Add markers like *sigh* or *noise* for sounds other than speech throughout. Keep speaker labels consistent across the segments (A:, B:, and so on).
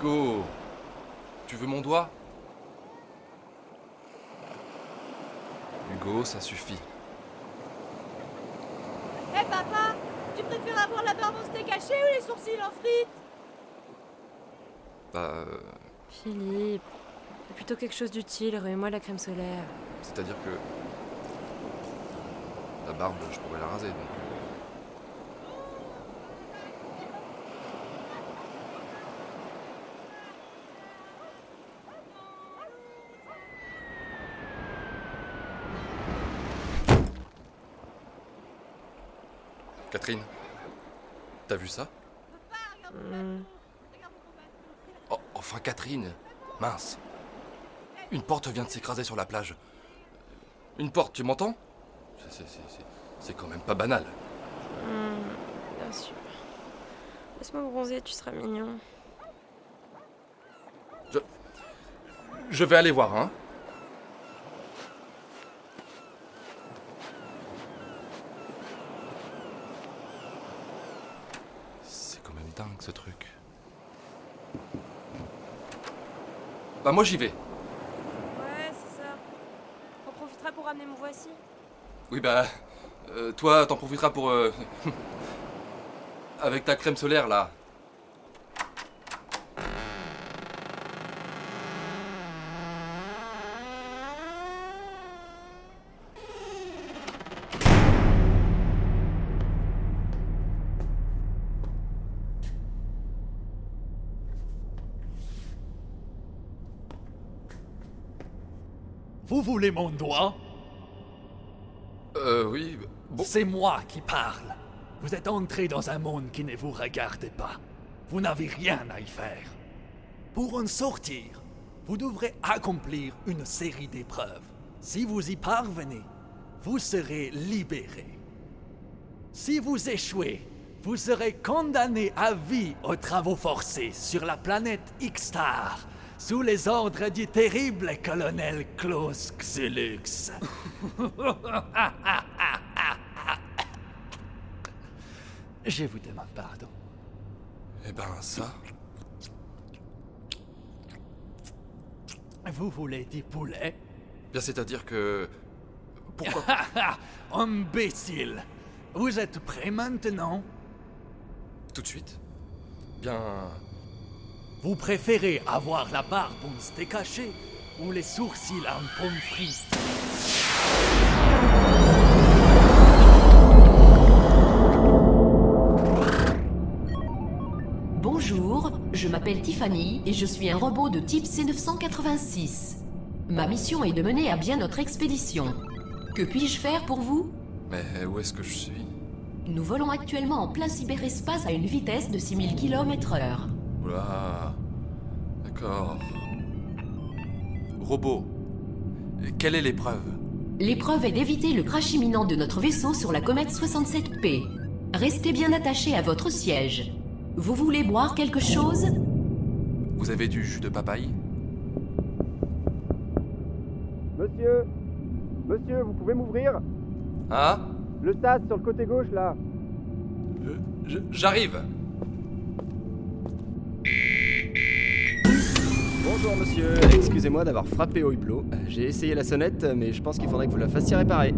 A: Hugo Tu veux mon doigt? Hugo, ça suffit.
B: Hé papa Tu préfères avoir la barbe en steak haché ou les sourcils en frites?
A: Bah. euh,
C: Philippe, fais plutôt quelque chose d'utile, remets-moi la crème solaire.
A: C'est-à-dire que. La barbe, je pourrais la raser, donc. Catherine, t'as vu ça?
C: Hmm,
A: Oh, enfin Catherine Mince Une porte vient de s'écraser sur la plage. Une porte, tu m'entends? C'est- quand même pas banal.
C: hmm, bien sûr. Laisse-moi bronzer, tu seras mignon.
A: Je vais aller voir, hein C'est quand même dingue ce truc. Bah moi j'y vais.
C: Ouais, c'est ça. On profitera pour ramener mon voici.
A: Oui bah... euh, toi t'en profiteras pour... euh, *laughs* Avec ta crème solaire là.
D: Vous voulez mon doigt
A: Euh oui... Bon...
D: C'est moi qui parle. Vous êtes entré dans un monde qui ne vous regarde pas. Vous n'avez rien à y faire. Pour en sortir, vous devrez accomplir une série d'épreuves. Si vous y parvenez, vous serez libéré. Si vous échouez, vous serez condamné à vie aux travaux forcés sur la planète Ixtar, sous les ordres du terrible colonel Klaus Xulux. *laughs* Je vous demande pardon.
A: Eh ben ça...
D: Vous voulez du poulet?
A: Bien c'est-à-dire que... Pourquoi *laughs*
D: Imbécile! Vous êtes prêt maintenant?
A: Tout de suite. Bien...
D: Vous préférez avoir la barbe steak haché ou les sourcils en pommes frites
E: Bonjour, je m'appelle Tiffany et je suis un robot de type C986. Ma mission est de mener à bien notre expédition. Que puis-je faire pour vous?
A: Mais où est-ce que je suis?
E: Nous volons actuellement en plein cyberespace à une vitesse de 6000 km/h.
A: Oula. D'accord. Robot. Quelle est l'épreuve?
E: L'épreuve est d'éviter le crash imminent de notre vaisseau sur la comète 67P. Restez bien attaché à votre siège. Vous voulez boire quelque chose?
A: Vous avez du jus de papaye?
F: Monsieur Monsieur, vous pouvez m'ouvrir?
A: Hein
F: Le sas sur le côté gauche là
A: Je- je- J'arrive
F: Bonjour monsieur, excusez-moi d'avoir frappé au hublot. J'ai essayé la sonnette, mais je pense qu'il faudrait que vous la fassiez réparer.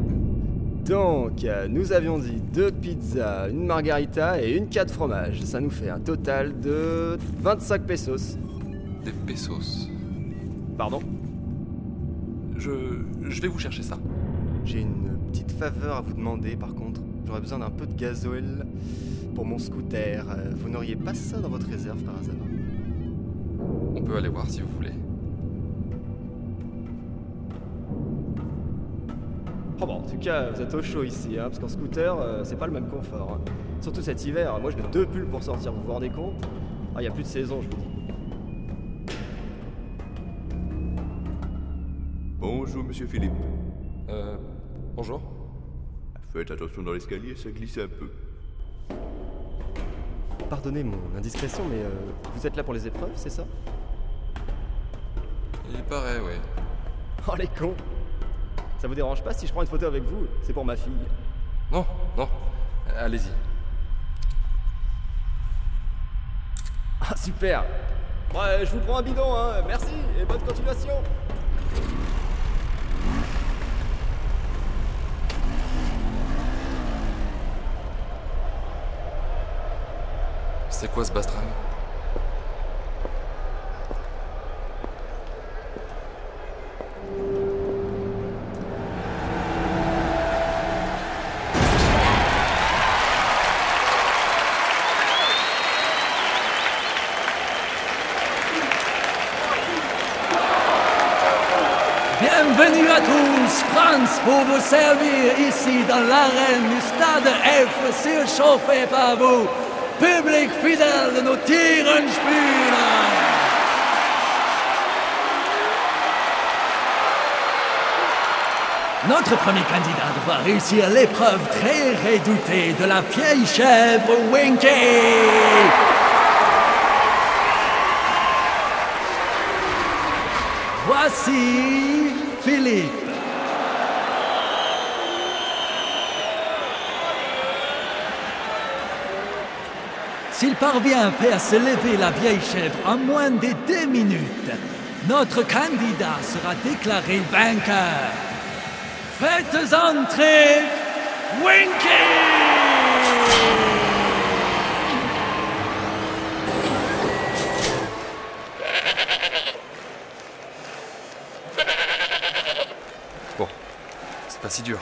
F: Donc, nous avions dit deux pizzas, une margarita et une 4 fromage. Ça nous fait un total de 25 pesos.
A: Des pesos.
F: Pardon?
A: Je... Je vais vous chercher ça.
F: J'ai une petite faveur à vous demander par contre. J'aurais besoin d'un peu de gasoil pour mon scooter. Vous n'auriez pas ça dans votre réserve par hasard?
A: On peut aller voir si vous voulez.
F: Oh bon, en tout cas, vous êtes au chaud ici, hein, parce qu'en scooter, euh, c'est pas le même confort. hein. Surtout cet hiver, moi je mets deux pulls pour sortir, vous vous rendez compte? Ah, il y a plus de saison, je vous dis.
G: Bonjour, monsieur Philippe.
A: Euh... Bonjour
G: Faites attention dans l'escalier, ça glisse un peu.
F: Pardonnez mon indiscrétion, mais euh, vous êtes là pour les épreuves, c'est ça?
A: Il paraît, oui.
F: Oh les cons Ça vous dérange pas si je prends une photo avec vous? C'est pour ma fille.
A: Non, non. Allez-y.
F: Ah super Ouais, je vous prends un bidon, hein. Merci et bonne continuation.
A: C'est quoi ce bastringue
D: Bienvenue à tous, France pour vous servir ici dans l'arène du stade F surchauffé par vous, public fidèle de nos Tierenspiele. Notre premier candidat devra réussir l'épreuve très redoutée de la vieille chèvre Winky. Voici Philippe. S'il parvient à faire se lever la vieille chèvre en moins de deux minutes, notre candidat sera déclaré vainqueur. Faites entrer Winky!
A: Bon, c'est pas si dur.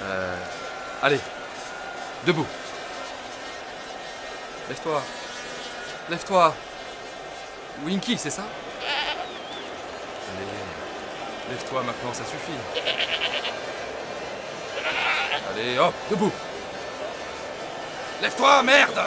A: Euh. Allez, debout. Lève-toi. Lève-toi. Winky, c'est ça? Allez, lève-toi maintenant, ça suffit. Allez, hop, debout. Lève-toi, merde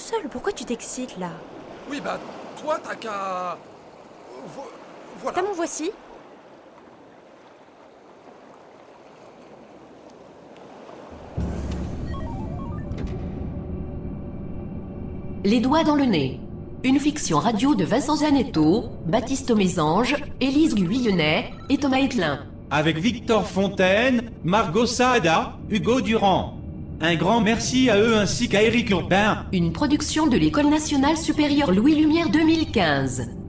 B: seul. Pourquoi tu t'excites là?
A: Oui, bah, toi, t'as qu'à. Vo- Voilà.
B: T'as mon voici?
E: Les doigts dans le nez. Une fiction radio de Vincent Zanetto, Baptiste Mésange, Élise Guyonnet et Thomas Hitlin.
H: avec Victor Fontaine, Margot Saada, Hugo Durand. Un grand merci à eux ainsi qu'à Éric Urbain.
E: Une production de l'École nationale supérieure Louis Lumière 2015.